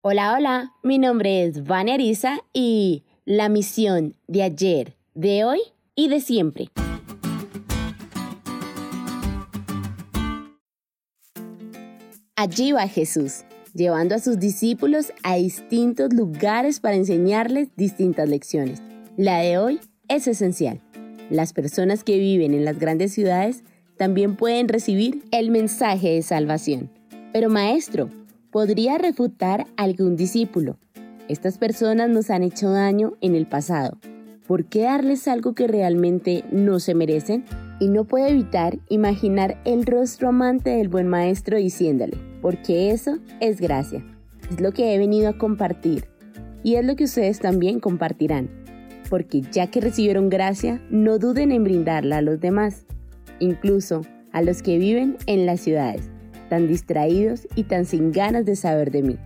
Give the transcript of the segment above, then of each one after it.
Hola, hola, mi nombre es Vania Arisa y la misión de ayer, de hoy y de siempre. Allí va Jesús, llevando a sus discípulos a distintos lugares para enseñarles distintas lecciones. La de hoy es esencial. Las personas que viven en las grandes ciudades también pueden recibir el mensaje de salvación. Pero maestro, podría refutar algún discípulo. Estas personas nos han hecho daño en el pasado. ¿Por qué darles algo que realmente no se merecen? Y no puede evitar imaginar el rostro amante del buen maestro diciéndole, porque eso es gracia. Es lo que he venido a compartir. Y es lo que ustedes también compartirán. Porque ya que recibieron gracia, no duden en brindarla a los demás, incluso a los que viven en las ciudades, tan distraídos y tan sin ganas de saber de mí.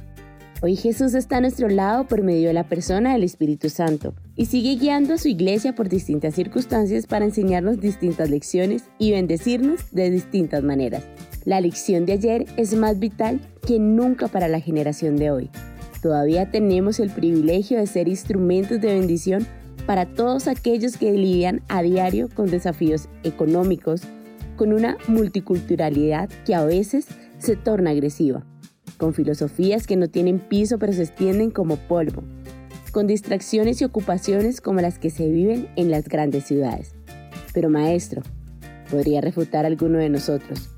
Hoy Jesús está a nuestro lado por medio de la persona del Espíritu Santo y sigue guiando a su iglesia por distintas circunstancias para enseñarnos distintas lecciones y bendecirnos de distintas maneras. La lección de ayer es más vital que nunca para la generación de hoy. Todavía tenemos el privilegio de ser instrumentos de bendición para todos aquellos que lidian a diario con desafíos económicos, con una multiculturalidad que a veces se torna agresiva, con filosofías que no tienen piso pero se extienden como polvo, con distracciones y ocupaciones como las que se viven en las grandes ciudades. Pero maestro, podría refutar alguno de nosotros.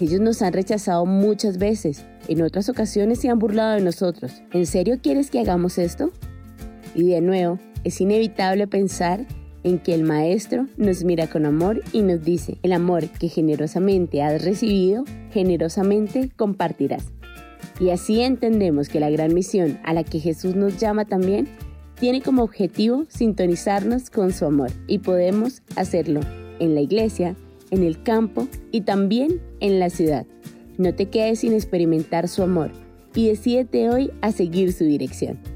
Ellos nos han rechazado muchas veces, en otras ocasiones se han burlado de nosotros. ¿En serio quieres que hagamos esto? Y de nuevo, es inevitable pensar en que el Maestro nos mira con amor y nos dice, el amor que generosamente has recibido, generosamente compartirás. Y así entendemos que la gran misión a la que Jesús nos llama también tiene como objetivo sintonizarnos con su amor y podemos hacerlo en la iglesia, en el campo y también en la ciudad. No te quedes sin experimentar su amor y decídete hoy a seguir su dirección.